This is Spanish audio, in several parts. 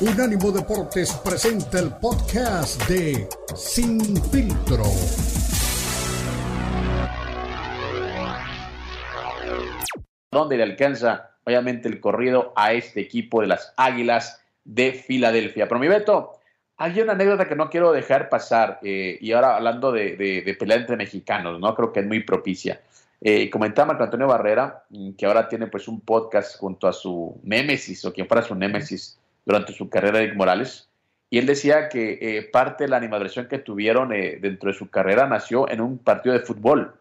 Unánimo Deportes presenta el podcast de Sin Filtro. Donde le alcanza, obviamente, el corrido a este equipo de las Águilas de Filadelfia. Pero mi Beto, hay una anécdota que no quiero dejar pasar, eh, y ahora hablando de, de, pelear entre mexicanos, ¿no? Creo que es muy propicia. Eh, comentaba Marco Antonio Barrera, mm, que ahora tiene pues un podcast junto a su némesis, o quien fuera su némesis durante su carrera, Eric Morales, y él decía que eh, parte de la animadversión que tuvieron eh, dentro de su carrera nació en un partido de fútbol.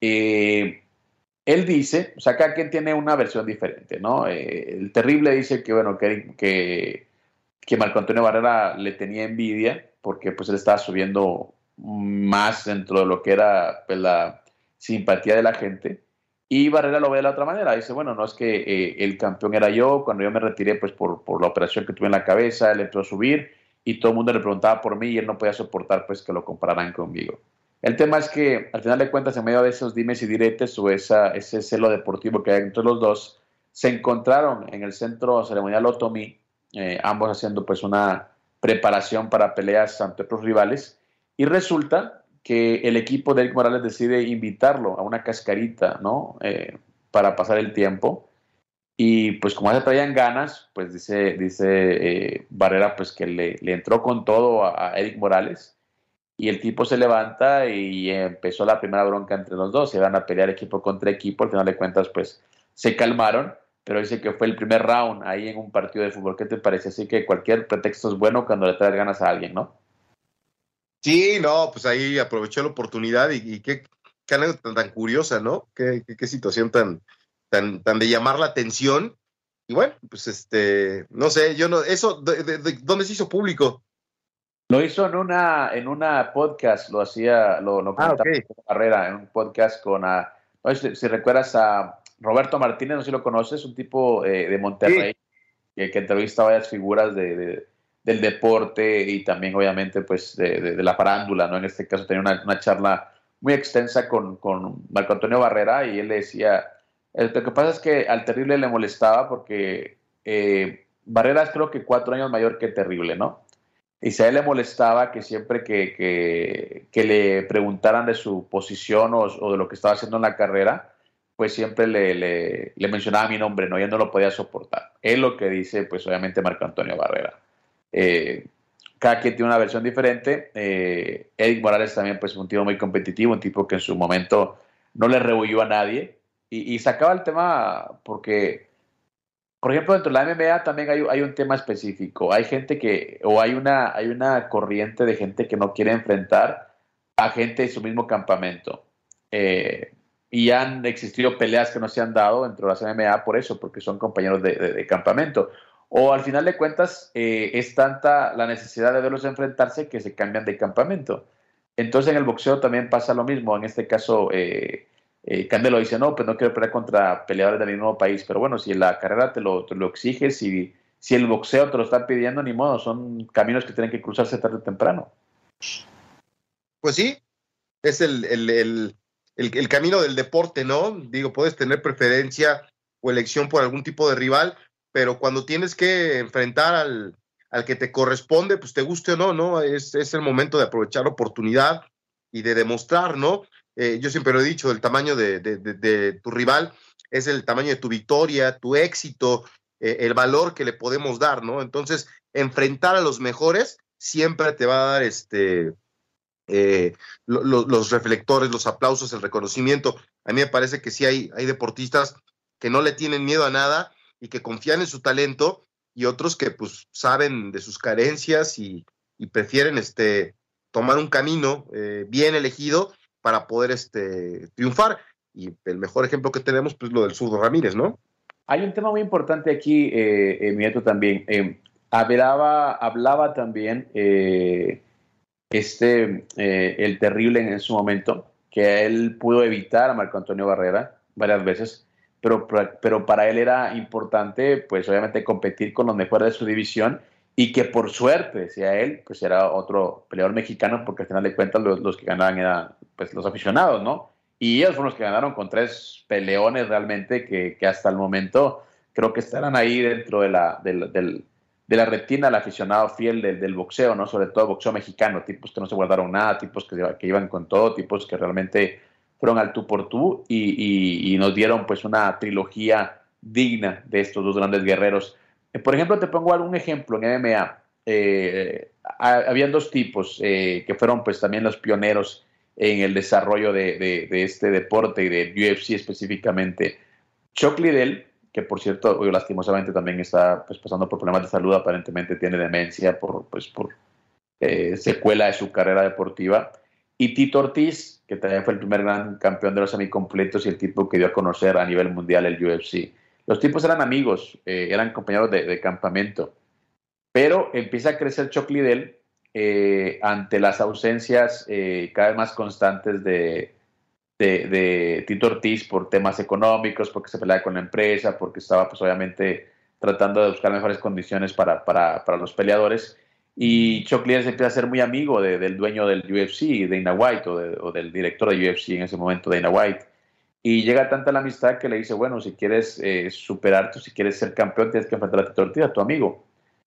él dice, o sea, cada quien tiene una versión diferente, ¿no? el terrible dice que, bueno, que, que que Marco Antonio Barrera le tenía envidia porque pues él estaba subiendo más dentro de lo que era pues, la simpatía de la gente. Y Barrera lo ve de la otra manera. Dice, bueno, no es que eh, el campeón era yo, cuando yo me retiré pues por, por, la operación que tuve en la cabeza, él entró a subir y todo el mundo le preguntaba por mí y él no podía soportar pues que lo compararan conmigo. El tema es que al final de cuentas, en medio de esos dimes y diretes o esa, ese celo deportivo que hay entre los dos, se encontraron en el centro ceremonial Otomi eh, ambos haciendo pues una preparación para peleas ante otros rivales, y resulta que el equipo de Eric Morales decide invitarlo a una cascarita, ¿no? Eh, para pasar el tiempo. Y pues como ya traían ganas, pues dice, dice eh, Barrera pues que le, le, entró con todo a, Eric Morales y el tipo se levanta y empezó la primera bronca entre los dos, se van a pelear equipo contra equipo, al final de cuentas pues se calmaron pero dice que fue el primer round ahí en un partido de fútbol. ¿Qué te parece? Así que cualquier pretexto es bueno cuando le traes ganas a alguien, ¿no? Sí, no, pues ahí aprovechó la oportunidad y, qué, qué anécdota tan, curiosa, ¿no? Qué, qué, situación tan, tan, tan de llamar la atención. Y bueno, pues este, no sé, yo no, eso, de, ¿dónde se hizo público? Lo hizo en una, en una podcast, lo hacía, lo, lo ah, okay. carrera, en un podcast con, a, si, si recuerdas a Roberto Martínez, no sé si lo conoces, un tipo eh, de Monterrey que, que, entrevista a varias figuras de, del deporte y también obviamente pues de, la farándula, ¿no? En este caso tenía una, charla muy extensa con, con, Marco Antonio Barrera y él le decía, lo que pasa es que al Terrible le molestaba porque eh, Barrera es creo que cuatro años mayor que Terrible, ¿no? Y si a él le molestaba que siempre que, que, le preguntaran de su posición o, o, de lo que estaba haciendo en la carrera, pues siempre le, le, mencionaba mi nombre, ¿no? Ya no lo podía soportar. Es lo que dice, pues obviamente Marco Antonio Barrera. Eh, cada quien tiene una versión diferente. Eh, Eric Morales también, pues, un tipo muy competitivo, un tipo que en su momento no le rehuyó a nadie. Y, sacaba el tema porque, por ejemplo, dentro de la MMA también hay, un tema específico. Hay gente que, o hay una, hay una corriente de gente que no quiere enfrentar a gente de su mismo campamento. Eh, y han existido peleas que no se han dado dentro de las MMA por eso, porque son compañeros de, campamento. O al final de cuentas eh, es tanta la necesidad de verlos enfrentarse que se cambian de campamento. Entonces en el boxeo también pasa lo mismo. En este caso, eh, eh, Candelo dice, no, pues no quiero pelear contra peleadores del mismo país. Pero bueno, si la carrera te lo, lo exige, si, si el boxeo te lo está pidiendo, ni modo, son caminos que tienen que cruzarse tarde o temprano. Pues sí, es el, el el, camino del deporte, ¿no? Digo, puedes tener preferencia o elección por algún tipo de rival, pero cuando tienes que enfrentar al, al que te corresponde, pues te guste o no, ¿no? Es, es el momento de aprovechar la oportunidad y de demostrar, ¿no? Eh, yo siempre lo he dicho, el tamaño de, de, tu rival es el tamaño de tu victoria, tu éxito, eh, el valor que le podemos dar, ¿no? Entonces, enfrentar a los mejores siempre te va a dar este, eh, los reflectores, los aplausos, el reconocimiento. A mí me parece que sí hay, hay deportistas que no le tienen miedo a nada y que confían en su talento y otros que pues saben de sus carencias y, prefieren este, tomar un camino eh, bien elegido para poder este, triunfar. Y el mejor ejemplo que tenemos, pues lo del Zurdo Ramírez, ¿no? Hay un tema muy importante aquí, eh, Mieto, también. Eh, hablaba, hablaba también eh, este, eh, el terrible en su momento, que él pudo evitar a Marco Antonio Barrera varias veces, pero, pero para él era importante, pues obviamente competir con los mejores de su división y que por suerte, decía él, pues era otro peleador mexicano, porque al final de cuentas los, los que ganaban eran pues, los aficionados, ¿no? Y ellos fueron los que ganaron con tres peleones realmente que, que hasta el momento creo que estarán ahí dentro de la, del, del de la retina al aficionado fiel del, boxeo, ¿no? Sobre todo boxeo mexicano, tipos que no se guardaron nada, tipos que, que iban con todo, tipos que realmente fueron al tú por tú y, nos dieron pues una trilogía digna de estos dos grandes guerreros. Eh, por ejemplo, te pongo algún ejemplo en MMA. Eh, habían dos tipos eh, que fueron pues también los pioneros en el desarrollo de, este deporte y de UFC específicamente. Chuck Liddell, que por cierto, lastimosamente también está pues, pasando por problemas de salud, aparentemente tiene demencia por, pues, por secuela de su carrera deportiva. Y Tito Ortiz, que también fue el primer gran campeón de los semicompletos y el tipo que dio a conocer a nivel mundial el UFC. Los tipos eran amigos, eh, eran compañeros de, campamento, pero empieza a crecer Chuck Liddell eh, ante las ausencias eh, cada vez más constantes de, de, Tito Ortiz por temas económicos, porque se peleaba con la empresa, porque estaba pues obviamente tratando de buscar mejores condiciones para, para, para los peleadores. Y Chuck Liddell se empieza a ser muy amigo del dueño del UFC, Dana White, o, del director de UFC en ese momento, Dana White. Y llega tanta la amistad que le dice, bueno, si quieres eh, superarte, si quieres ser campeón, tienes que enfrentar a Tito Ortiz, a tu amigo.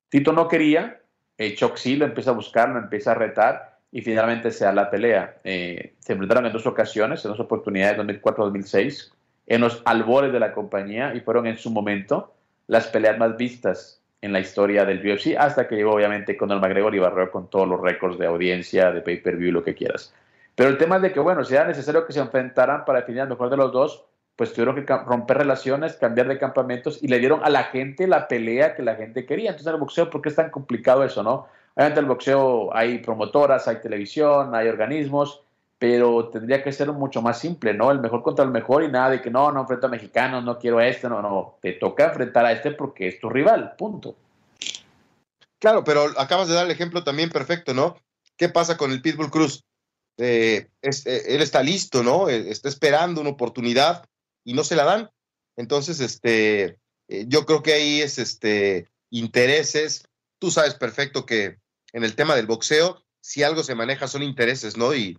Tito no quería, eh, lo empieza a buscar, lo empieza a retar y finalmente se da la pelea. Eh, se enfrentaron en dos ocasiones, en dos oportunidades, 2004-2006, en los albores de la compañía y fueron en su momento las peleas más vistas en la historia del UFC, hasta que llegó obviamente con el McGregor y barrió con todos los récords de audiencia, de pay-per-view, lo que quieras. Pero el tema es de que, bueno, si era necesario que se enfrentaran para definir al mejor de los dos, pues tuvieron que romper relaciones, cambiar de campamentos y le dieron a la gente la pelea que la gente quería. Entonces, el boxeo, ¿por qué es tan complicado eso, no? Obviamente, el boxeo hay promotoras, hay televisión, hay organismos, pero tendría que ser mucho más simple, ¿no? El mejor contra el mejor y nada de que no, no enfrento a mexicanos, no quiero a este, no, no, te toca enfrentar a este porque es tu rival, punto. Claro, pero acabas de dar el ejemplo también perfecto, ¿no? ¿Qué pasa con el Pitbull Cruz? Eh, eh, él está listo, ¿no? Eh, está esperando una oportunidad y no se la dan. Entonces, este, yo creo que ahí es este intereses. Tú sabes perfecto que en el tema del boxeo, si algo se maneja son intereses, ¿no? Y,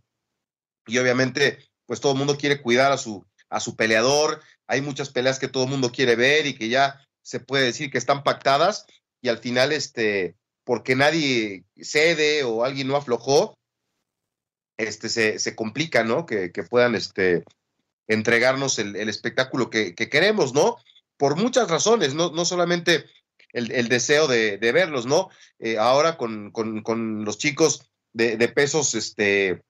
y obviamente, pues todo el mundo quiere cuidar a su, a su peleador. Hay muchas peleas que todo el mundo quiere ver y que ya se puede decir que están pactadas y al final, este, porque nadie cede o alguien no aflojó, este, se, se complica, ¿no? Que, que, puedan este, entregarnos el, el espectáculo que, que, queremos, ¿no? Por muchas razones, no, no solamente el, el deseo de, de, verlos, ¿no? Eh, ahora con, con, con, los chicos de, de pesos, este,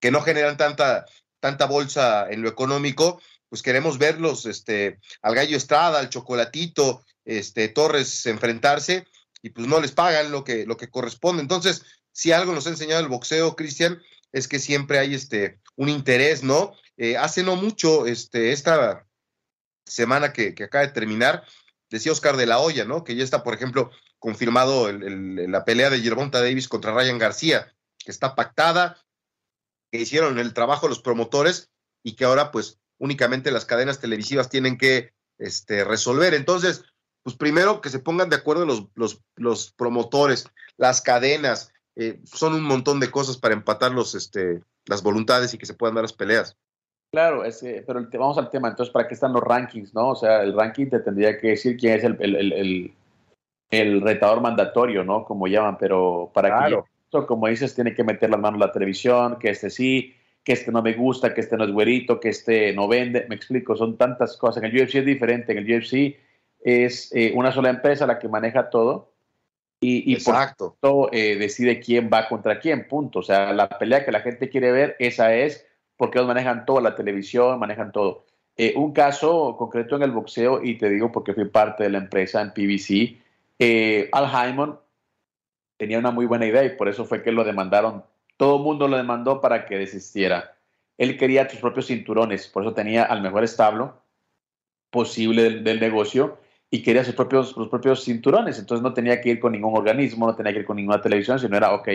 que no generan tanta, tanta bolsa en lo económico, pues queremos verlos, este, al Gallo Estrada, al Chocolatito, este, Torres enfrentarse y pues no les pagan lo que, lo que corresponde. Entonces, si algo nos ha enseñado el boxeo, Cristian, es que siempre hay este, un interés, ¿no? Eh, hace no mucho, este, esta semana que, acaba de terminar, decía Oscar de la Hoya, ¿no? Que ya está, por ejemplo, confirmado el, la pelea de Gervonta Davis contra Ryan García, que está pactada, que hicieron el trabajo los promotores y que ahora pues únicamente las cadenas televisivas tienen que este, resolver. Entonces, pues primero que se pongan de acuerdo los, los, los promotores, las cadenas, eh, son un montón de cosas para empatar los, este, las voluntades y que se puedan dar las peleas. Claro, es, pero vamos al tema, entonces, ¿para qué están los rankings? no? O sea, el ranking te tendría que decir quién es el, el, el, el retador mandatorio, ¿no? Como llaman, pero para claro como dices, tiene que meter las manos en la televisión, que este sí, que este no me gusta, que este no es güerito, que este no vende. Me explico, son tantas cosas. En el UFC es diferente. En el UFC es eh, una sola empresa la que maneja todo y, y Exacto. por eh, decide quién va contra quién, punto. O sea, la pelea que la gente quiere ver, esa es porque ellos manejan todo, la televisión, manejan todo. Eh, un caso concreto en el boxeo, y te digo porque fui parte de la empresa en PBC, Al Hyman tenía una muy buena idea y por eso fue que lo demandaron. Todo el mundo lo demandó para que desistiera. Él quería sus propios cinturones, por eso tenía al mejor establo posible del, negocio y quería sus propios, los propios cinturones. Entonces no tenía que ir con ningún organismo, no tenía que ir con ninguna televisión, sino era, ok,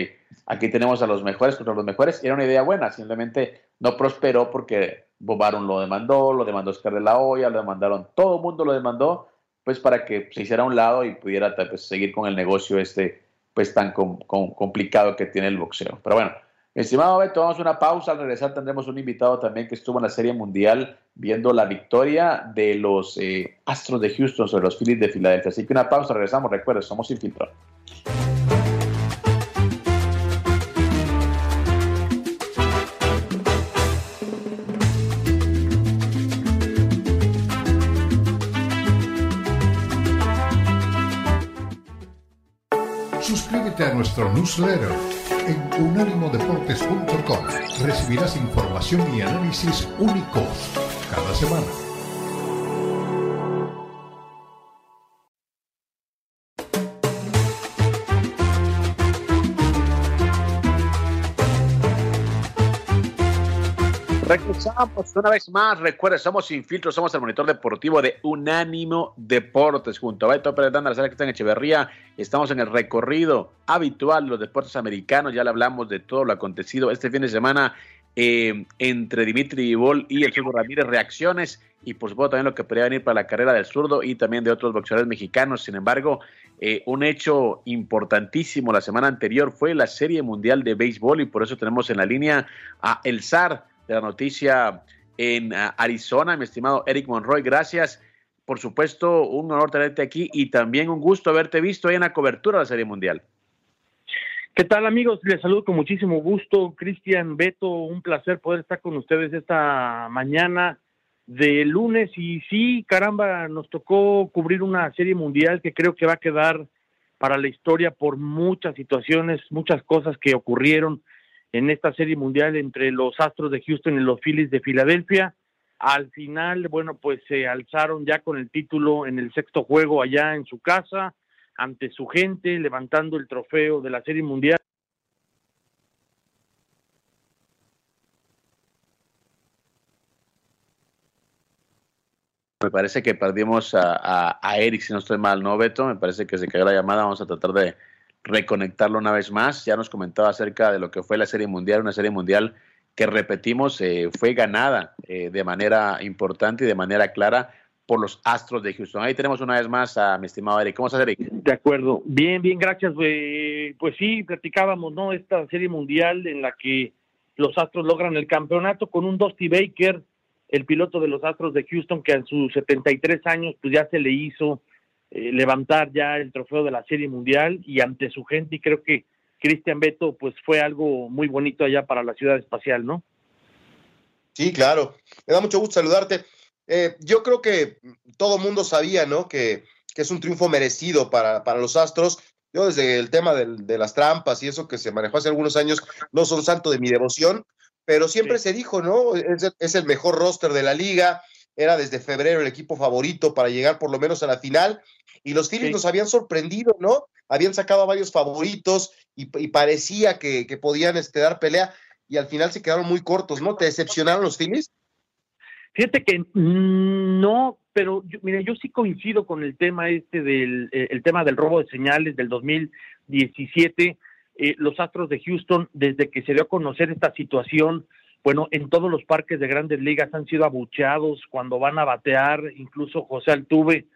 aquí tenemos a los mejores contra los mejores. Era una idea buena, simplemente no prosperó porque Bob lo demandó, lo demandó Oscar de la Hoya, lo demandaron, todo el mundo lo demandó, pues para que se hiciera a un lado y pudiera seguir con el negocio este pues tan complicado que tiene el boxeo. Pero bueno, Estimado Beto, vamos a una pausa. Al regresar tendremos un invitado también que estuvo en la Serie Mundial viendo la victoria de los eh, Astros de Houston sobre los Phillies de Filadelfia. Así que una pausa, regresamos. Recuerden, somos sin filtro. Nuestro newsletter en unánimodeportes.com. Recibirás información y análisis únicos cada semana. Regresamos una vez más. Recuerda, somos Sin Filtro, somos el monitor deportivo de Unánimo Deportes. Junto a Beto Pérez la sala que está en Echeverría, estamos en el recorrido habitual de los deportes americanos. Ya le hablamos de todo lo acontecido este fin de semana eh, entre Dimitri Vivol y el Hugo Ramírez. Reacciones y por supuesto también lo que podría venir para la carrera del zurdo y también de otros boxeadores mexicanos. Sin embargo, eh, un hecho importantísimo la semana anterior fue la Serie Mundial de Béisbol y por eso tenemos en la línea a El Zar de la noticia en ah, Arizona, mi estimado Eric Monroy. Gracias. Por supuesto, un honor tenerte aquí y también un gusto haberte visto ahí en la cobertura de la Serie Mundial. ¿Qué tal amigos? Les saludo con muchísimo gusto. Cristian, Beto, un placer poder estar con ustedes esta mañana de lunes. Y sí, caramba, nos tocó cubrir una serie mundial que creo que va a quedar para la historia por muchas situaciones, muchas cosas que ocurrieron en esta serie mundial entre los Astros de Houston y los Phillies de Filadelfia. Al final, bueno, pues se alzaron ya con el título en el sexto juego allá en su casa, ante su gente, levantando el trofeo de la serie mundial. Me parece que perdimos a, Eric, si no estoy mal, ¿no, Beto? Me parece que se cayó la llamada. Vamos a tratar de, reconectarlo una vez más. Ya nos comentaba acerca de lo que fue la Serie Mundial, una Serie Mundial que repetimos, eh, fue ganada eh, de manera importante y de manera clara por los Astros de Houston. Ahí tenemos una vez más a mi estimado Eric. ¿Cómo estás, Eric? De acuerdo. Bien, bien, gracias. pues sí, platicábamos, ¿no? Esta Serie Mundial en la que los Astros logran el campeonato con un Dusty Baker, el piloto de los Astros de Houston, que a sus 73 años pues ya se le hizo eh, levantar ya el trofeo de la Serie Mundial y ante su gente y creo que Cristian Beto pues fue algo muy bonito allá para la ciudad espacial, ¿no? Sí, claro. Me da mucho gusto saludarte. Eh, yo creo que todo mundo sabía, ¿no? Que, que es un triunfo merecido para, para, los Astros. Yo desde el tema de las trampas y eso que se manejó hace algunos años, no son santo de mi devoción, pero siempre se dijo, ¿no? Es, es, el mejor roster de la liga, era desde febrero el equipo favorito para llegar por lo menos a la final y los Phillies nos habían sorprendido, ¿no? Habían sacado a varios favoritos y, parecía que, podían este, dar pelea y al final se quedaron muy cortos, ¿no? ¿Te decepcionaron los Phillies? Fíjate que no, pero yo, mira, yo sí coincido con el tema este del eh, el tema del robo de señales del 2017. Eh, los Astros de Houston, desde que se dio a conocer esta situación, bueno, en todos los parques de grandes ligas han sido abucheados cuando van a batear, incluso José Altuve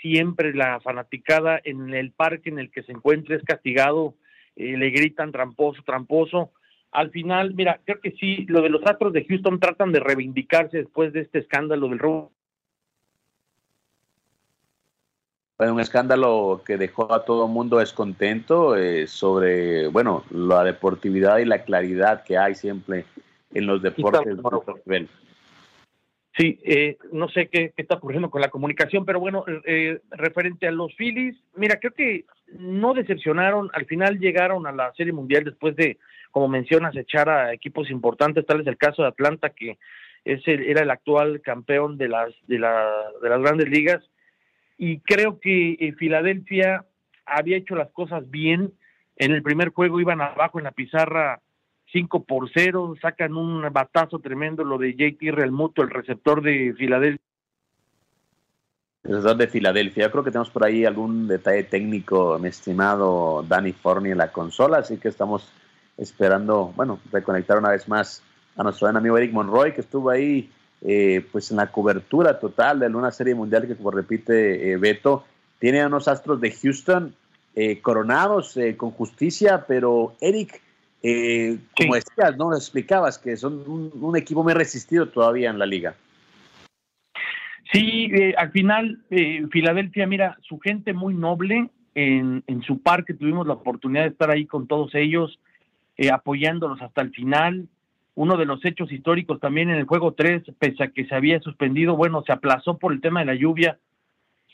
siempre la fanaticada en el parque en el que se encuentre es castigado, eh, le gritan tramposo, tramposo. Al final, mira, creo que sí, lo de los Astros de Houston tratan de reivindicarse después de este escándalo del robo. Fue un escándalo que dejó a todo mundo descontento eh, sobre, bueno, la deportividad y la claridad que hay siempre en los deportes. Sí, eh, no sé qué, está ocurriendo con la comunicación, pero bueno, eh, referente a los Phillies, mira, creo que no decepcionaron, al final llegaron a la Serie Mundial después de, como mencionas, echar a equipos importantes, tal es el caso de Atlanta, que es era el actual campeón de las, de, la, de las grandes ligas, y creo que eh, Filadelfia había hecho las cosas bien, en el primer juego iban abajo en la pizarra 5 por 0, sacan un batazo tremendo lo de JT Realmuto, el receptor de Filadelfia. El receptor de Filadelfia. Yo creo que tenemos por ahí algún detalle técnico, mi estimado Danny Forney en la consola, así que estamos esperando, bueno, reconectar una vez más a nuestro buen amigo Eric Monroy, que estuvo ahí eh, pues en la cobertura total de una serie mundial que, como repite eh, Beto, tiene a unos astros de Houston eh, coronados con justicia, pero Eric, Eh, como decías, ¿no? explicabas que son un, equipo muy resistido todavía en la liga. Sí, eh, al final, eh, Filadelfia, mira, su gente muy noble, en, en, su parque tuvimos la oportunidad de estar ahí con todos ellos, apoyándolos hasta el final. Uno de los hechos históricos también en el juego 3, pese a que se había suspendido, bueno, se aplazó por el tema de la lluvia,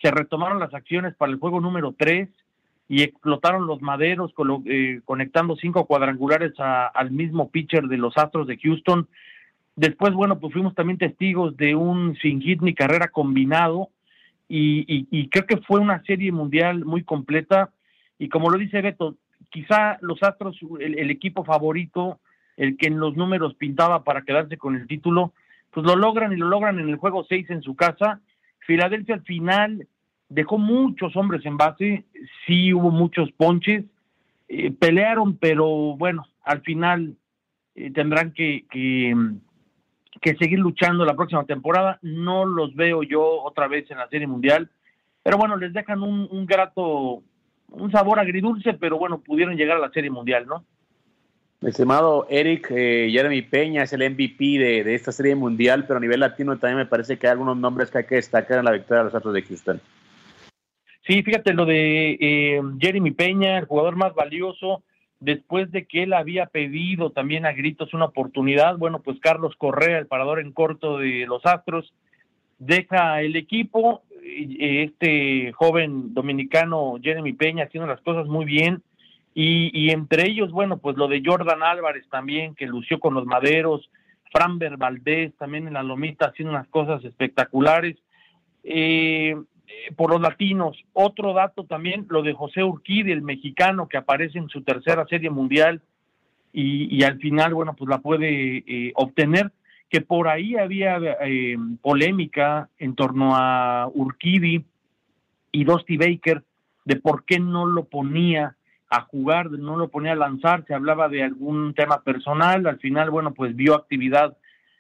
se retomaron las acciones para el juego número 3 y explotaron los maderos eh, conectando cinco cuadrangulares al mismo pitcher de los Astros de Houston. Después, bueno, pues fuimos también testigos de un sin hit ni carrera combinado y, creo que fue una serie mundial muy completa y como lo dice Beto, quizá los Astros, el, equipo favorito, el que en los números pintaba para quedarse con el título, pues lo logran y lo logran en el juego 6 en su casa. Filadelfia al final dejó muchos hombres en base, sí hubo muchos ponches, eh, pelearon, pero bueno, al final eh, tendrán que, que, seguir luchando la próxima temporada. No los veo yo otra vez en la Serie Mundial, pero bueno, les dejan un, un grato, un sabor agridulce, pero bueno, pudieron llegar a la Serie Mundial, ¿no? estimado Eric, eh, Jeremy Peña es el MVP de, de, esta serie mundial, pero a nivel latino también me parece que hay algunos nombres que hay que destacar en la victoria de los Astros de Houston. Sí, fíjate lo de eh, Jeremy Peña, el jugador más valioso, después de que él había pedido también a gritos una oportunidad, bueno, pues Carlos Correa, el parador en corto de los Astros, deja el equipo, este joven dominicano Jeremy Peña haciendo las cosas muy bien, y, entre ellos, bueno, pues lo de Jordan Álvarez también, que lució con los maderos, Framber Valdés también en la lomita haciendo unas cosas espectaculares. Eh, eh, por los latinos. Otro dato también, lo de José Urquidi, el mexicano que aparece en su tercera serie mundial y, al final, bueno, pues la puede eh, obtener, que por ahí había eh, polémica en torno a Urquidi y Dusty Baker de por qué no lo ponía a jugar, no lo ponía a lanzar, se hablaba de algún tema personal, al final, bueno, pues vio actividad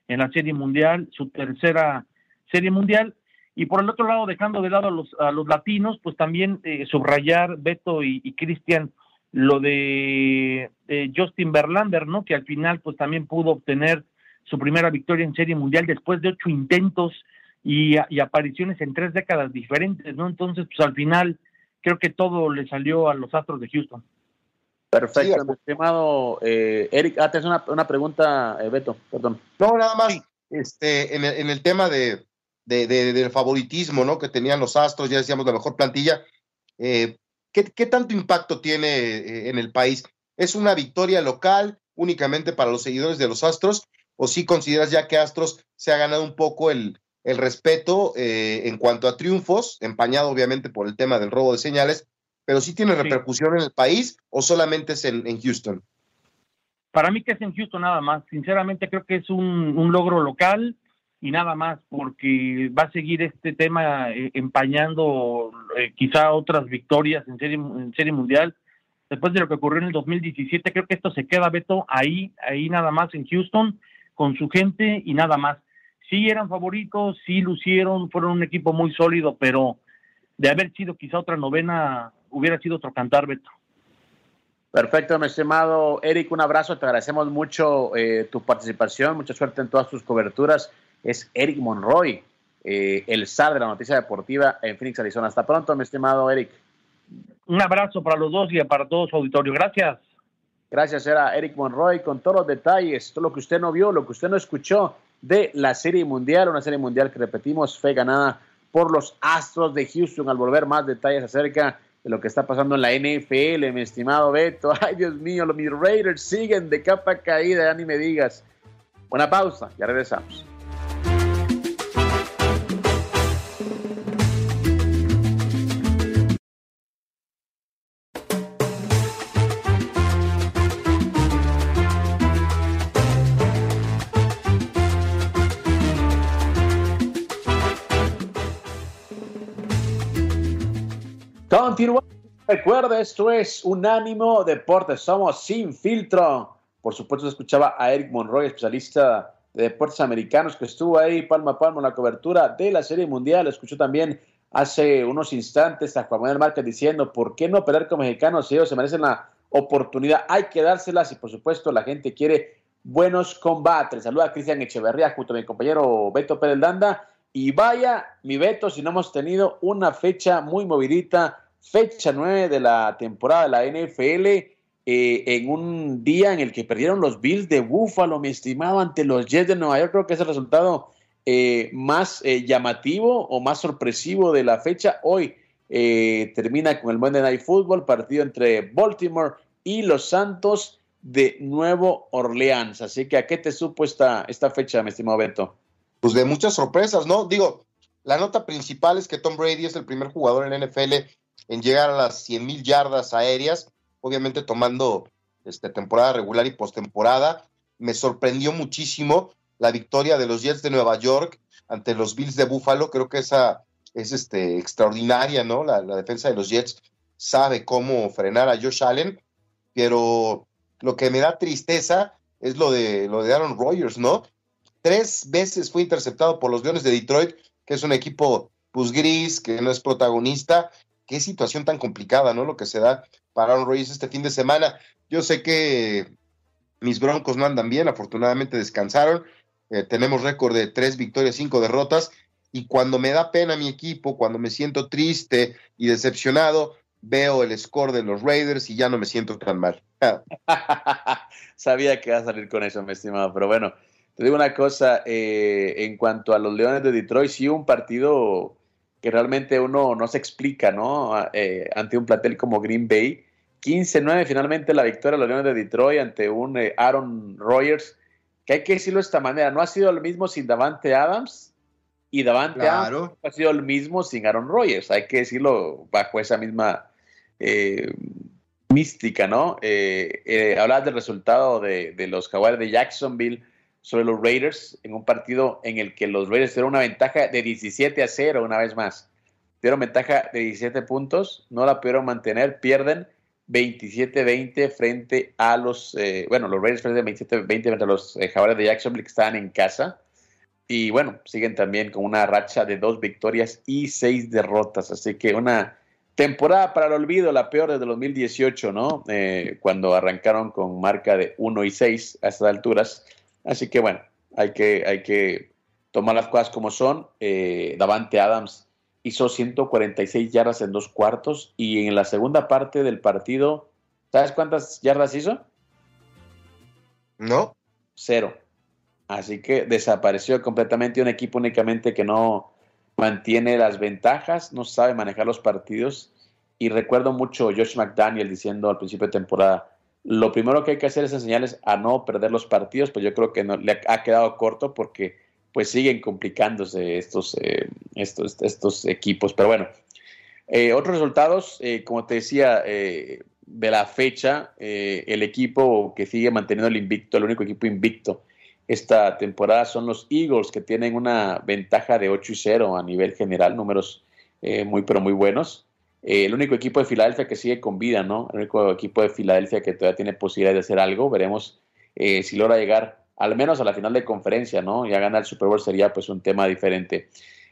en la Serie Mundial, su tercera Serie Mundial, y por el otro lado, dejando de lado a los, a los latinos, pues también eh, subrayar Beto y, Cristian lo de Justin Verlander, ¿no? Que al final pues también pudo obtener su primera victoria en Serie Mundial después de ocho intentos y, apariciones en tres décadas diferentes, ¿no? Entonces, pues al final creo que todo le salió a los Astros de Houston. Perfecto, estimado eh, Eric. Ah, te una, una pregunta, eh, Beto, perdón. No, nada más, este, en en el tema de, de, del favoritismo ¿no? que tenían los Astros, ya decíamos la mejor plantilla. Eh, ¿qué, tanto impacto tiene eh, en el país? ¿Es una victoria local únicamente para los seguidores de los Astros? ¿O si consideras ya que Astros se ha ganado un poco el, el respeto eh, en cuanto a triunfos, empañado obviamente por el tema del robo de señales, pero sí tiene repercusión en el país o solamente es en, en, Houston? Para mí que es en Houston nada más. Sinceramente creo que es un, un logro local y nada más, porque va a seguir este tema eh, empañando eh, quizá otras victorias en serie, en serie mundial. Después de lo que ocurrió en el 2017, creo que esto se queda, Beto, ahí, ahí nada más en Houston, con su gente y nada más. Sí eran favoritos, sí lucieron, fueron un equipo muy sólido, pero de haber sido quizá otra novena, hubiera sido otro cantar, Beto. Perfecto, mi estimado Eric, un abrazo, te agradecemos mucho eh, tu participación, mucha suerte en todas tus coberturas es Eric Monroy, eh, el SAR de la noticia deportiva en Phoenix, Arizona. Hasta pronto, mi estimado Eric. Un abrazo para los dos y para todo su auditorio. Gracias. Gracias, era Eric Monroy con todos los detalles, todo lo que usted no vio, lo que usted no escuchó de la Serie Mundial, una Serie Mundial que repetimos fue ganada por los Astros de Houston. Al volver más detalles acerca de lo que está pasando en la NFL, mi estimado Beto. Ay, Dios mío, los mis Raiders siguen de capa caída, ya ni me digas. Buena pausa, ya regresamos. Recuerda, esto es Unánimo Deportes. Somos sin filtro. Por supuesto, se escuchaba a Eric Monroy, especialista de deportes americanos, que estuvo ahí palma a palma en la cobertura de la Serie Mundial. Escuchó también hace unos instantes a Juan Manuel Márquez diciendo: ¿Por qué no pelear con mexicanos si ellos se merecen la oportunidad. Hay que dárselas y por supuesto la gente quiere buenos combates. Saluda a Cristian Echeverría junto a mi compañero Beto Pérez Danda. Y vaya, mi Beto, si no hemos tenido una fecha muy movidita, fecha 9 de la temporada de la NFL, eh, en un día en el que perdieron los Bills de Buffalo, mi estimado, ante los Jets de Nueva York. Creo que es el resultado eh, más eh, llamativo o más sorpresivo de la fecha. Hoy termina con el Monday Night Football, partido entre Baltimore y los Santos de Nuevo Orleans. Así que, ¿a qué te supo esta, esta fecha, mi estimado Beto? Pues de muchas sorpresas, ¿no? Digo, la nota principal es que Tom Brady es el primer jugador en la NFL en llegar a las 100 mil yardas aéreas, obviamente tomando este, temporada regular y postemporada. Me sorprendió muchísimo la victoria de los Jets de Nueva York ante los Bills de Buffalo. Creo que esa es este, extraordinaria, ¿no? La, defensa de los Jets sabe cómo frenar a Josh Allen, pero lo que me da tristeza es lo de, lo de Aaron Rodgers, ¿no? Tres veces fue interceptado por los Leones de Detroit, que es un equipo pues gris, que no es protagonista. Qué situación tan complicada, ¿no? Lo que se da para Aaron Rodgers este fin de semana. Yo sé que mis Broncos no andan bien, afortunadamente descansaron. Eh, tenemos récord de tres victorias, cinco derrotas. Y cuando me da pena mi equipo, cuando me siento triste y decepcionado, veo el score de los Raiders y ya no me siento tan mal. Sabía que iba a salir con eso, mi estimado, pero bueno, te digo una cosa, eh, en cuanto a los Leones de Detroit, sí un partido que realmente uno no se explica, ¿no? Eh, ante un platel como Green Bay. 15-9 finalmente la victoria de los Leones de Detroit ante un eh, Aaron Rodgers, que hay que decirlo de esta manera, no ha sido el mismo sin Davante Adams y Davante Adams ha sido el mismo sin Aaron Rodgers, hay que decirlo bajo esa misma mística, ¿no? hablabas del resultado de, de los Jaguars de Jacksonville sobre los Raiders en un partido en el que los Raiders tuvieron una ventaja de 17 a 0 una vez más. Tuvieron ventaja de 17 puntos, no la pudieron mantener, pierden 27-20 frente a los, eh, bueno, los Raiders pierden 27-20 frente a los eh, de Jacksonville que estaban en casa. Y bueno, siguen también con una racha de dos victorias y seis derrotas. Así que una temporada para el olvido, la peor desde 2018, ¿no? Eh, cuando arrancaron con marca de 1 y 6 a estas alturas. Así que bueno, hay que, hay que tomar las cosas como son. Eh, Davante Adams hizo 146 yardas en dos cuartos y en la segunda parte del partido, ¿sabes cuántas yardas hizo? No. Cero. Así que desapareció completamente un equipo únicamente que no mantiene las ventajas, no sabe manejar los partidos. Y recuerdo mucho Josh McDaniel diciendo al principio de temporada, lo primero que hay que hacer es enseñarles a no perder los partidos, pues yo creo que no, le ha quedado corto porque pues siguen complicándose estos, eh, estos, estos equipos. Pero bueno, eh, otros resultados, eh, como te decía, de la fecha, el equipo que sigue manteniendo el invicto, el único equipo invicto esta temporada son los Eagles, que tienen una ventaja de 8 y 0 a nivel general, números muy, pero muy buenos. Eh, el único equipo de Filadelfia que sigue con vida, ¿no? El único equipo de Filadelfia que todavía tiene posibilidad de hacer algo. Veremos eh, si logra llegar al menos a la final de conferencia, ¿no? Ya ganar el Super Bowl sería pues un tema diferente.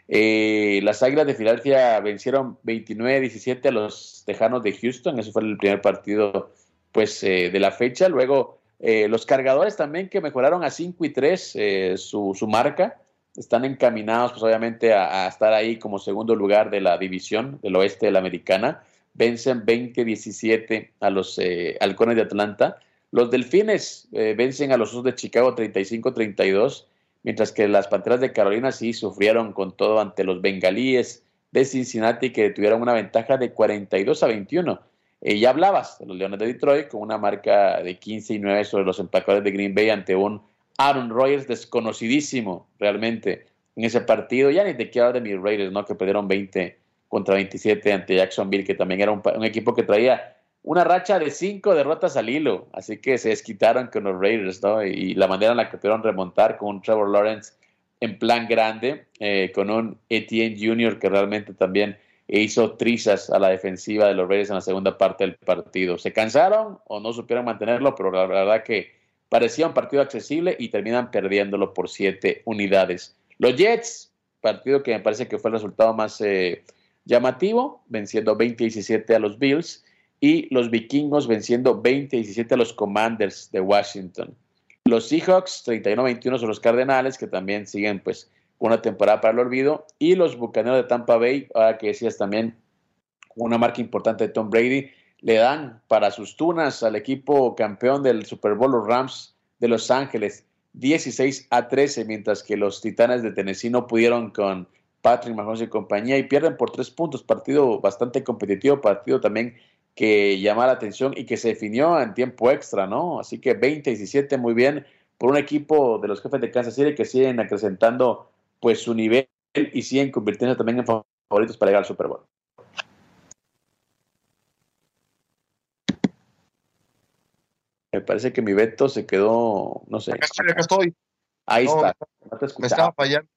Eh, las Águilas de Filadelfia vencieron 29-17 a los Tejanos de Houston. Ese fue el primer partido pues de la fecha. Luego los Cargadores también que mejoraron a 5 y 3 su, su marca están encaminados, pues obviamente, a, estar ahí como segundo lugar de la división del oeste de la americana. Vencen 20-17 a los eh, halcones de Atlanta. Los delfines eh, vencen a los osos de Chicago 35-32, mientras que las panteras de Carolina sí sufrieron con todo ante los bengalíes de Cincinnati que tuvieron una ventaja de 42 a 21. Eh, ya hablabas de los Leones de Detroit con una marca de 15 y 9 sobre los empacadores de Green Bay ante un Aaron Rodgers desconocidísimo realmente en ese partido. Ya ni te quiero hablar de mis Raiders, ¿no? Que perdieron 20 contra 27 ante Jacksonville, que también era un, equipo que traía una racha de cinco derrotas al hilo. Así que se desquitaron con los Raiders, ¿no? Y, la manera en la que pudieron remontar con un Trevor Lawrence en plan grande, eh, con un Etienne Jr. que realmente también hizo trizas a la defensiva de los Raiders en la segunda parte del partido. ¿Se cansaron o no supieron mantenerlo? Pero la verdad que parecía un partido accesible y terminan perdiéndolo por siete unidades. Los Jets, partido que me parece que fue el resultado más eh, llamativo, venciendo 20-17 a los Bills. y los vikingos venciendo 20-17 a los Commanders de Washington. Los Seahawks 31-21 son los Cardenales, que también siguen pues una temporada para el olvido. Y los Bucaneros de Tampa Bay, ahora que decías también una marca importante de Tom Brady, le dan para sus tunas al equipo campeón del Super Bowl, los Rams de Los Ángeles, 16 a 13, mientras que los Titanes de Tennessee no pudieron con Patrick Mahomes y compañía y pierden por tres puntos. Partido bastante competitivo, partido también que llama la atención y que se definió en tiempo extra, ¿no? Así que 20-17, muy bien, por un equipo de los jefes de Kansas City que siguen acrecentando pues su nivel y siguen convirtiéndose también en favoritos para llegar al Super Bowl. Me parece que mi veto se quedó, no sé. Acá estoy, Ahí está. me estaba fallando.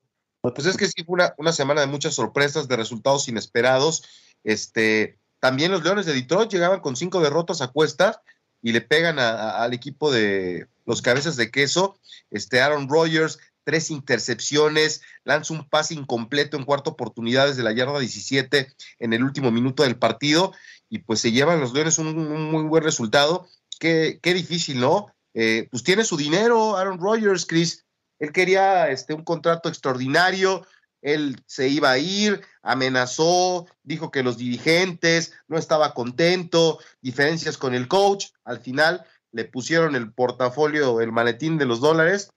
Pues es que sí fue una, una, semana de muchas sorpresas, de resultados inesperados. Este, también los Leones de Detroit llegaban con cinco derrotas a cuesta y le pegan al equipo de los cabezas de queso. Este Aaron Rodgers, tres intercepciones, lanza un pase incompleto en cuarta oportunidad desde la yarda 17 en el último minuto del partido y pues se llevan los Leones un muy buen resultado qué, difícil, ¿no? Eh, pues tiene su dinero, Aaron Rodgers, Chris. Él quería este, un contrato extraordinario, él se iba a ir, amenazó, dijo que los dirigentes no estaba contento, diferencias con el coach, al final le pusieron el portafolio, el maletín de los dólares,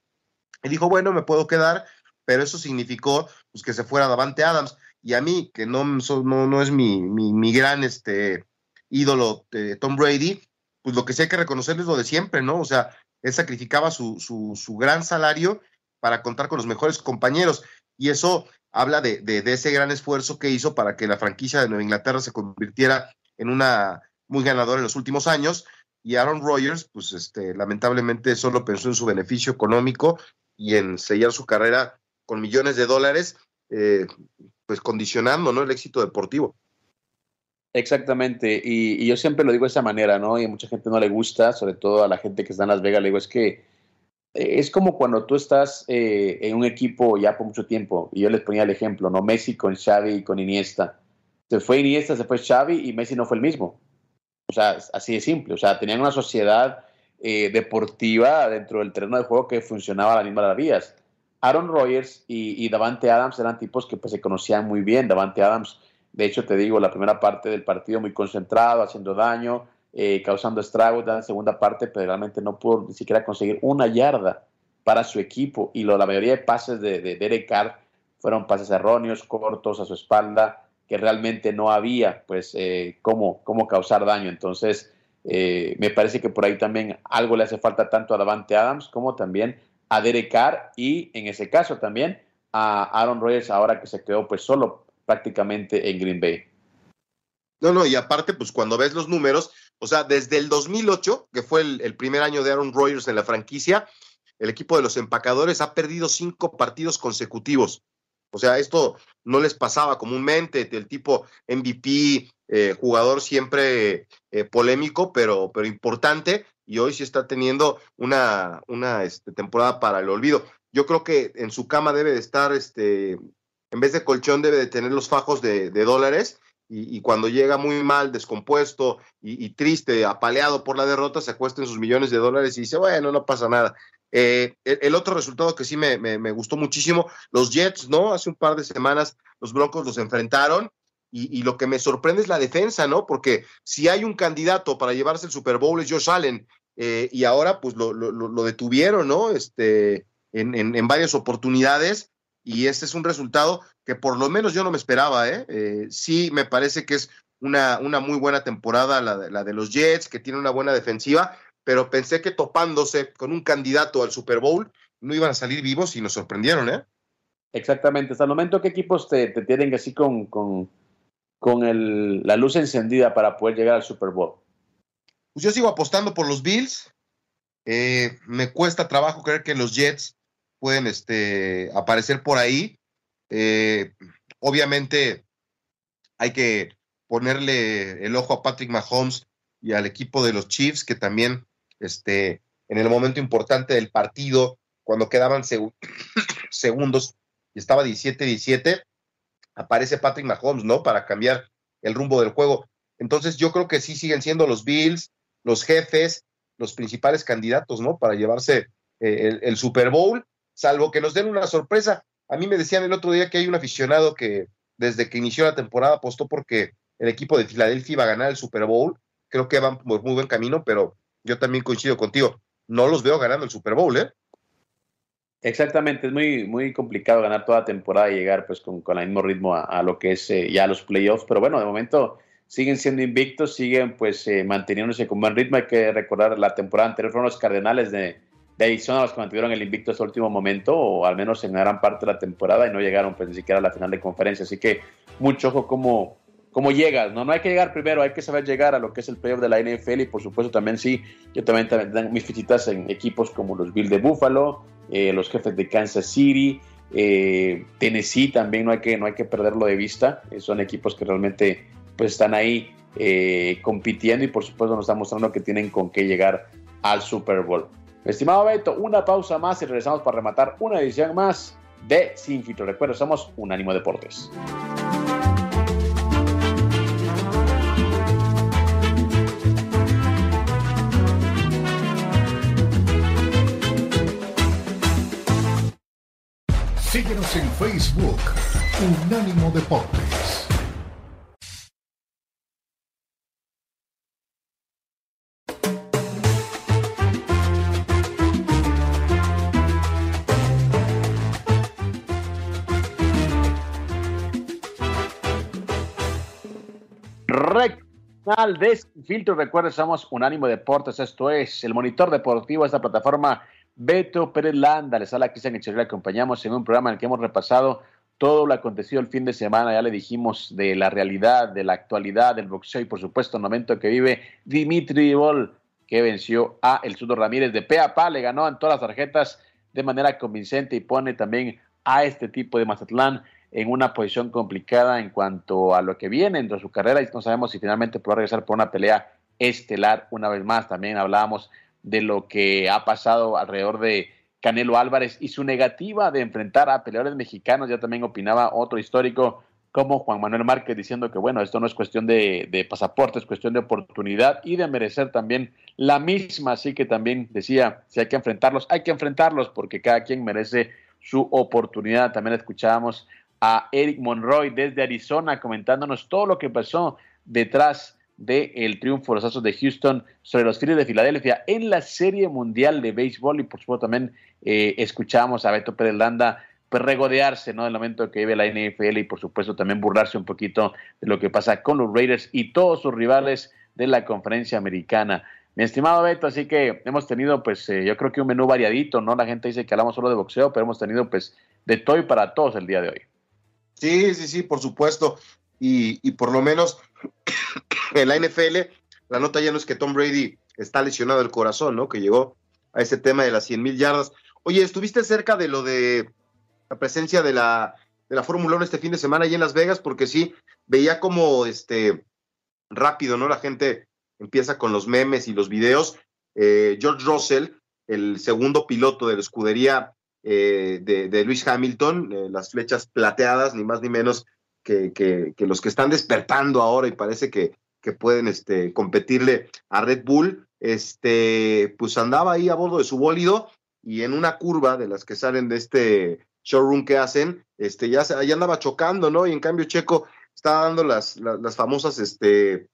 y dijo, bueno, me puedo quedar, pero eso significó pues, que se fuera Davante Adams. Y a mí, que no, no, no es mi, mi, mi gran este, ídolo eh, Tom Brady, pues lo que sí hay que reconocer es lo de siempre, ¿no? O sea, él sacrificaba su, su, su gran salario para contar con los mejores compañeros. Y eso habla de, de, ese gran esfuerzo que hizo para que la franquicia de Nueva Inglaterra se convirtiera en una muy ganadora en los últimos años. Y Aaron Rodgers, pues este, lamentablemente solo pensó en su beneficio económico y en sellar su carrera con millones de dólares, eh, pues condicionando ¿no? el éxito deportivo. Exactamente, y, yo siempre lo digo de esa manera, ¿no? Y a mucha gente no le gusta, sobre todo a la gente que está en Las Vegas, le digo, es que eh, es como cuando tú estás eh, en un equipo ya por mucho tiempo, y yo les ponía el ejemplo, ¿no? Messi con Xavi y con Iniesta. Se fue Iniesta, se fue Xavi y Messi no fue el mismo. O sea, así de simple, o sea, tenían una sociedad eh, deportiva dentro del terreno de juego que funcionaba a las mismas maravillas. Aaron Rodgers y, Davante Adams eran tipos que pues, se conocían muy bien. Davante Adams de hecho, te digo, la primera parte del partido muy concentrado, haciendo daño, eh, causando estragos. La segunda parte, pero realmente no pudo ni siquiera conseguir una yarda para su equipo. Y lo, la mayoría de pases de, de Derek Carr fueron pases erróneos, cortos a su espalda, que realmente no había pues eh, cómo, cómo causar daño. Entonces, eh, me parece que por ahí también algo le hace falta tanto a Davante Adams como también a Derek Carr y en ese caso también a Aaron Rodgers ahora que se quedó pues solo prácticamente en Green Bay. No, no, y aparte, pues cuando ves los números, o sea, desde el 2008, que fue el, primer año de Aaron Rodgers en la franquicia, el equipo de los empacadores ha perdido cinco partidos consecutivos. O sea, esto no les pasaba comúnmente, el tipo MVP, eh, jugador siempre eh, polémico, pero, pero importante, y hoy sí está teniendo una, una este, temporada para el olvido. Yo creo que en su cama debe de estar este, en vez de colchón debe de tener los fajos de, dólares y, cuando llega muy mal, descompuesto y, triste, apaleado por la derrota, se acuesta sus millones de dólares y dice, bueno, no pasa nada. Eh, el, otro resultado que sí me, gustó muchísimo, los Jets, ¿no? Hace un par de semanas los Broncos los enfrentaron y, lo que me sorprende es la defensa, ¿no? Porque si hay un candidato para llevarse el Super Bowl es Josh Allen eh, y ahora pues lo, detuvieron, ¿no? Este, en, en varias oportunidades y este es un resultado que por lo menos yo no me esperaba. ¿eh? eh sí, me parece que es una, una muy buena temporada la de, la de los Jets, que tiene una buena defensiva, pero pensé que topándose con un candidato al Super Bowl no iban a salir vivos y nos sorprendieron. ¿eh? Exactamente. Hasta el momento, ¿qué equipos te, tienen así con, con, con el, la luz encendida para poder llegar al Super Bowl? Pues yo sigo apostando por los Bills. Eh, me cuesta trabajo creer que los Jets pueden este, aparecer por ahí. Eh, obviamente hay que ponerle el ojo a Patrick Mahomes y al equipo de los Chiefs, que también este, en el momento importante del partido, cuando quedaban segundos y estaba 17-17, aparece Patrick Mahomes, ¿no? Para cambiar el rumbo del juego. Entonces yo creo que sí siguen siendo los Bills, los jefes, los principales candidatos, ¿no? Para llevarse eh, el, Super Bowl, salvo que nos den una sorpresa. A mí me decían el otro día que hay un aficionado que desde que inició la temporada apostó porque el equipo de Filadelfia iba a ganar el Super Bowl. Creo que van por muy buen camino, pero yo también coincido contigo. No los veo ganando el Super Bowl, ¿eh? Exactamente, es muy, muy complicado ganar toda temporada y llegar pues con, el mismo ritmo a, lo que es eh, ya los playoffs, pero bueno, de momento siguen siendo invictos, siguen pues eh, manteniéndose con buen ritmo. Hay que recordar la temporada anterior fueron los Cardenales de, de Arizona los que mantuvieron el invicto hasta el último momento, o al menos en gran parte de la temporada, y no llegaron pues ni siquiera a la final de conferencia. Así que mucho ojo cómo, cómo llegas, ¿no? No hay que llegar primero, hay que saber llegar a lo que es el playoff de la NFL y por supuesto también sí, yo también, tengo mis fichitas en equipos como los Bills de Buffalo, eh, los jefes de Kansas City, eh, Tennessee también no hay que, no hay que perderlo de vista, eh, son equipos que realmente pues están ahí compitiendo y por supuesto nos están mostrando que tienen con qué llegar al Super Bowl. Estimado Beto, una pausa más y regresamos para rematar una edición más de Sin Filtro. Recuerda, somos Unánimo Deportes. Síguenos en Facebook, Unánimo Deportes. Rectal de Filtro, recuerda, somos Unánimo Deportes, esto es el monitor deportivo de esta plataforma. Beto Pérez Landa, les habla Cristian Echeverría, acompañamos en un programa en el que hemos repasado todo lo acontecido el fin de semana, ya le dijimos de la realidad, de la actualidad, del boxeo y por supuesto el momento que vive Dimitri Bol, que venció a El Sudo Ramírez de pe pa, le ganó en todas las tarjetas de manera convincente y pone también a este tipo de Mazatlán en una posición complicada en cuanto a lo que viene dentro de su carrera y no sabemos si finalmente podrá regresar por una pelea estelar una vez más. También hablábamos de lo que ha pasado alrededor de Canelo Álvarez y su negativa de enfrentar a peleadores mexicanos. Ya también opinaba otro histórico como Juan Manuel Márquez diciendo que bueno, esto no es cuestión de, de pasaporte, es cuestión de oportunidad y de merecer también la misma. Así que también decía, si hay que enfrentarlos, hay que enfrentarlos porque cada quien merece su oportunidad. También escuchábamos a Eric Monroy desde Arizona comentándonos todo lo que pasó detrás del triunfo de los Astros de Houston sobre los Phillies de Filadelfia en la Serie Mundial de Béisbol y por supuesto también eh, escuchamos a Beto Pérez Landa pues, regodearse ¿no? del momento que vive la NFL y por supuesto también burlarse un poquito de lo que pasa con los Raiders y todos sus rivales de la conferencia americana. Mi estimado Beto, así que hemos tenido pues eh, yo creo que un menú variadito, ¿no? La gente dice que hablamos solo de boxeo, pero hemos tenido pues de todo y para todos el día de hoy. Sí, sí, sí, por supuesto. Y, y por lo menos en la NFL, la nota ya no es que Tom Brady está lesionado del corazón, ¿no? Que llegó a ese tema de las 100 mil yardas. Oye, ¿estuviste cerca de lo de la presencia de la, de la Fórmula 1 este fin de semana ahí en Las Vegas? Porque sí, veía como este rápido, ¿no? La gente empieza con los memes y los videos. Eh, George Russell, el segundo piloto de la escudería eh, de, Luis Hamilton, eh, las flechas plateadas, ni más ni menos que, que, los que están despertando ahora y parece que, que pueden este, competirle a Red Bull, este, pues andaba ahí a bordo de su bólido y en una curva de las que salen de este showroom que hacen, este, ya, ya andaba chocando, ¿no? Y en cambio Checo estaba dando las, las, famosas este,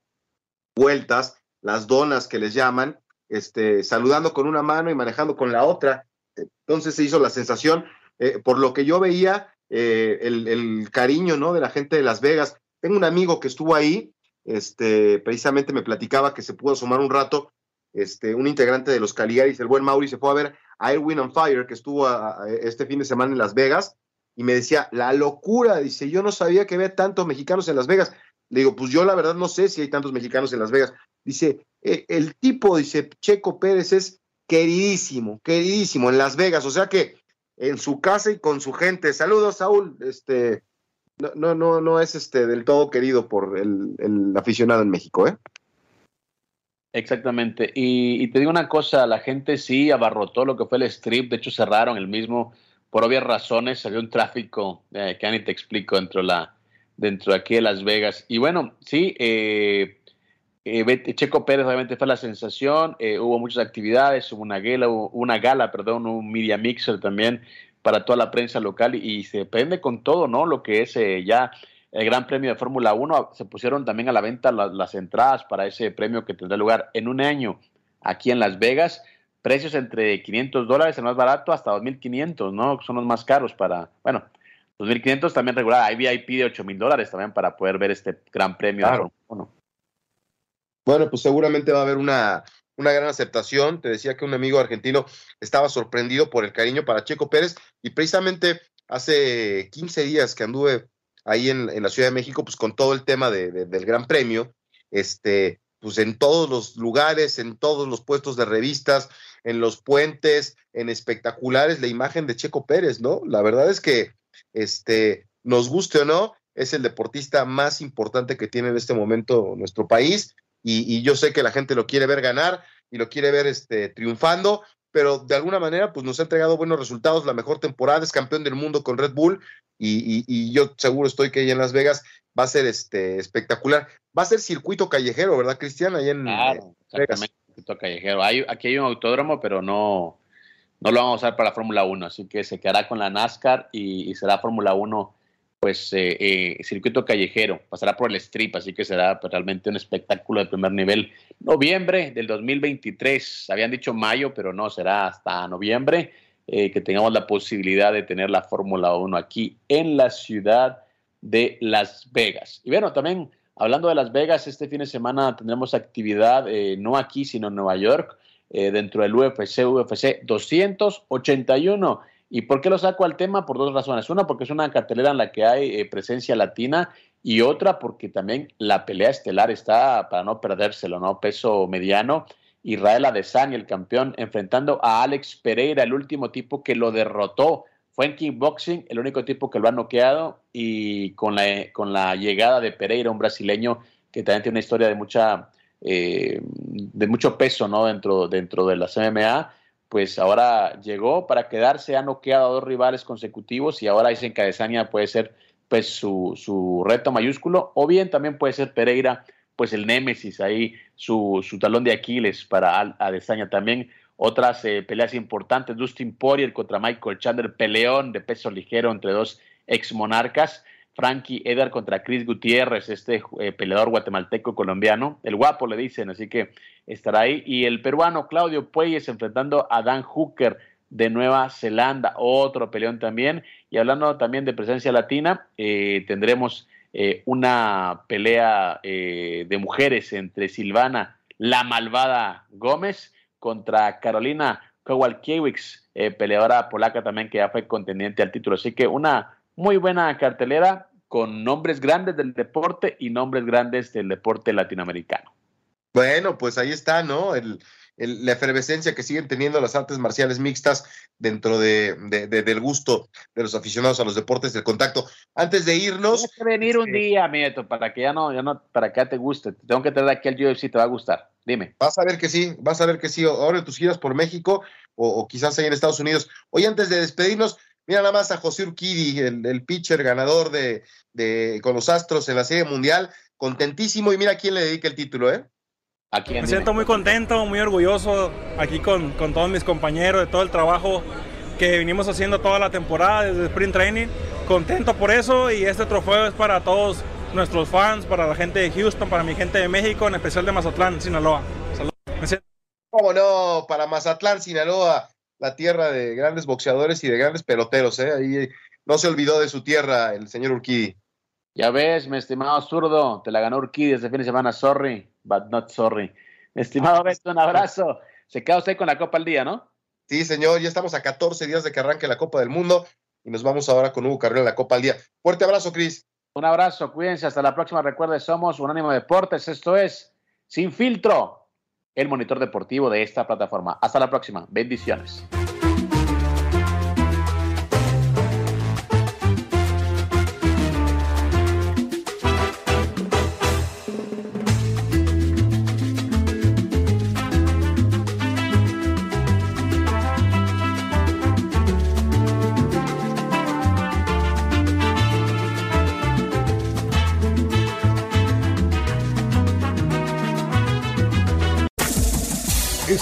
vueltas, las donas que les llaman, este, saludando con una mano y manejando con la otra. Entonces se hizo la sensación, eh, por lo que yo veía, eh, el, cariño, ¿no? De la gente de Las Vegas. Tengo un amigo que estuvo ahí, este, precisamente me platicaba que se pudo asomar un rato, este, un integrante de los Caligaris, el buen Mauri, se fue a ver a Airwin on Fire, que estuvo este fin de semana en Las Vegas, y me decía, la locura, dice, yo no sabía que había tantos mexicanos en Las Vegas. Le digo, pues yo la verdad no sé si hay tantos mexicanos en Las Vegas. Dice, e, el tipo, dice, Checo Pérez es queridísimo, queridísimo en Las Vegas, o sea que en su casa y con su gente. Saludos, Saúl. Este, no, no, no, es este del todo querido por el, aficionado en México, ¿eh? Exactamente. Y, te digo una cosa, la gente sí abarrotó lo que fue el strip, de hecho cerraron el mismo por obvias razones, había un tráfico eh, que ni te explico dentro de la, dentro de aquí de Las Vegas. Y bueno, sí, eh, eh, Checo Pérez obviamente fue la sensación, eh, hubo muchas actividades, hubo una gala, una gala, perdón, un media mixer también para toda la prensa local y, se depende con todo, ¿no? Lo que es eh, ya el Gran Premio de Fórmula 1, se pusieron también a la venta las, entradas para ese premio que tendrá lugar en un año aquí en Las Vegas, precios entre 500 dólares, el más barato, hasta 2.500, ¿no? Son los más caros para, bueno, 2.500 también regular, hay VIP de 8.000 dólares también para poder ver este Gran Premio de Fórmula 1. Bueno, pues seguramente va a haber una, una gran aceptación. Te decía que un amigo argentino estaba sorprendido por el cariño para Checo Pérez y precisamente hace 15 días que anduve ahí en, la Ciudad de México, pues con todo el tema del Gran Premio, este, pues en todos los lugares, en todos los puestos de revistas, en los puentes, en espectaculares, la imagen de Checo Pérez, ¿no? La verdad es que, este, nos guste o no, es el deportista más importante que tiene en este momento nuestro país y, yo sé que la gente lo quiere ver ganar y lo quiere ver este, triunfando, pero de alguna manera pues nos ha entregado buenos resultados, la mejor temporada, es campeón del mundo con Red Bull y, yo seguro estoy que ahí en Las Vegas va a ser este, espectacular. Va a ser circuito callejero, ¿verdad, Cristian? Ahí en claro, exactamente, circuito callejero. Hay, aquí hay un autódromo, pero no, no lo vamos a usar para la Fórmula 1, así que se quedará con la NASCAR y, y será Fórmula 1 pues eh, eh, circuito callejero, pasará por el strip, así que será pues, realmente un espectáculo de primer nivel. Noviembre del 2023, habían dicho mayo, pero no, será hasta noviembre eh, que tengamos la posibilidad de tener la Fórmula 1 aquí en la ciudad de Las Vegas. Y bueno, también hablando de Las Vegas, este fin de semana tendremos actividad no aquí, sino en Nueva York, dentro del UFC, UFC 281 ¿Y por qué lo saco al tema? Por dos razones. Una, porque es una cartelera en la que hay eh, presencia latina y otra, porque también la pelea estelar está para no perdérselo, ¿no? Peso mediano. Israel Adesanya, el campeón, enfrentando a Alex Pereira, el último tipo que lo derrotó. Fue en kickboxing, el único tipo que lo ha noqueado y con la, con la llegada de Pereira, un brasileño que también tiene una historia de mucha eh, de mucho peso, ¿no? Dentro, dentro de las MMA pues ahora llegó para quedarse, ha noqueado a dos rivales consecutivos y ahora dicen que Adesanya puede ser pues su, su reto mayúsculo, o bien también puede ser Pereira, pues el némesis ahí, su, su talón de Aquiles para Adesanya también. Otras eh, peleas importantes, Dustin Poirier contra Michael Chandler, peleón de peso ligero entre dos ex monarcas. Frankie Edgar contra Chris Gutiérrez, este eh, peleador guatemalteco colombiano, el guapo le dicen, así que estará ahí. Y el peruano Claudio Puelles enfrentando a Dan Hooker de Nueva Zelanda, otro peleón también. Y hablando también de presencia latina, eh, tendremos eh, una pelea de mujeres entre Silvana, la malvada Gómez, contra Carolina Kowalkiewicz, peleadora polaca también que ya fue contendiente al título. Así que una muy buena cartelera con nombres grandes del deporte y nombres grandes del deporte latinoamericano. Bueno, pues ahí está, ¿no? El, la efervescencia que siguen teniendo las artes marciales mixtas dentro de, del gusto de los aficionados a los deportes del contacto. Antes de irnos. Tienes que venir un este día, Mieto, para que ya no, ya no, para que ya te guste. Tengo que tener aquí el UFC, te va a gustar. Dime. Vas a ver que sí, vas a ver que sí. Ahora en tus giras por México o, o quizás ahí en Estados Unidos. Hoy, antes de despedirnos, Mira nada más a José Urquidi, el, pitcher ganador de, con los Astros en la Serie Mundial, contentísimo y mira quién le dedica el título, ¿eh? ¿A Me siento muy contento, muy orgulloso aquí con, con, todos mis compañeros de todo el trabajo que vinimos haciendo toda la temporada desde Sprint Training. Contento por eso y este trofeo es para todos nuestros fans, para la gente de Houston, para mi gente de México, en especial de Mazatlán, Sinaloa. Saludos. ¿Cómo no? Para Mazatlán, Sinaloa la tierra de grandes boxeadores y de grandes peloteros, ¿eh? Ahí no se olvidó de su tierra el señor Urquidi. Ya ves, mi estimado zurdo, te la ganó Urquidi este fin de semana, sorry, but not sorry. Mi estimado Beto, un abrazo. Se queda usted con la Copa al día, ¿no? Sí, señor, ya estamos a 14 días de que arranque la Copa del Mundo y nos vamos ahora con Hugo Carrera la Copa al día. Fuerte abrazo, Cris. Un abrazo, cuídense, hasta la próxima. Recuerde, somos Unánimo Deportes, esto es Sin Filtro el monitor deportivo de esta plataforma. Hasta la próxima. Bendiciones.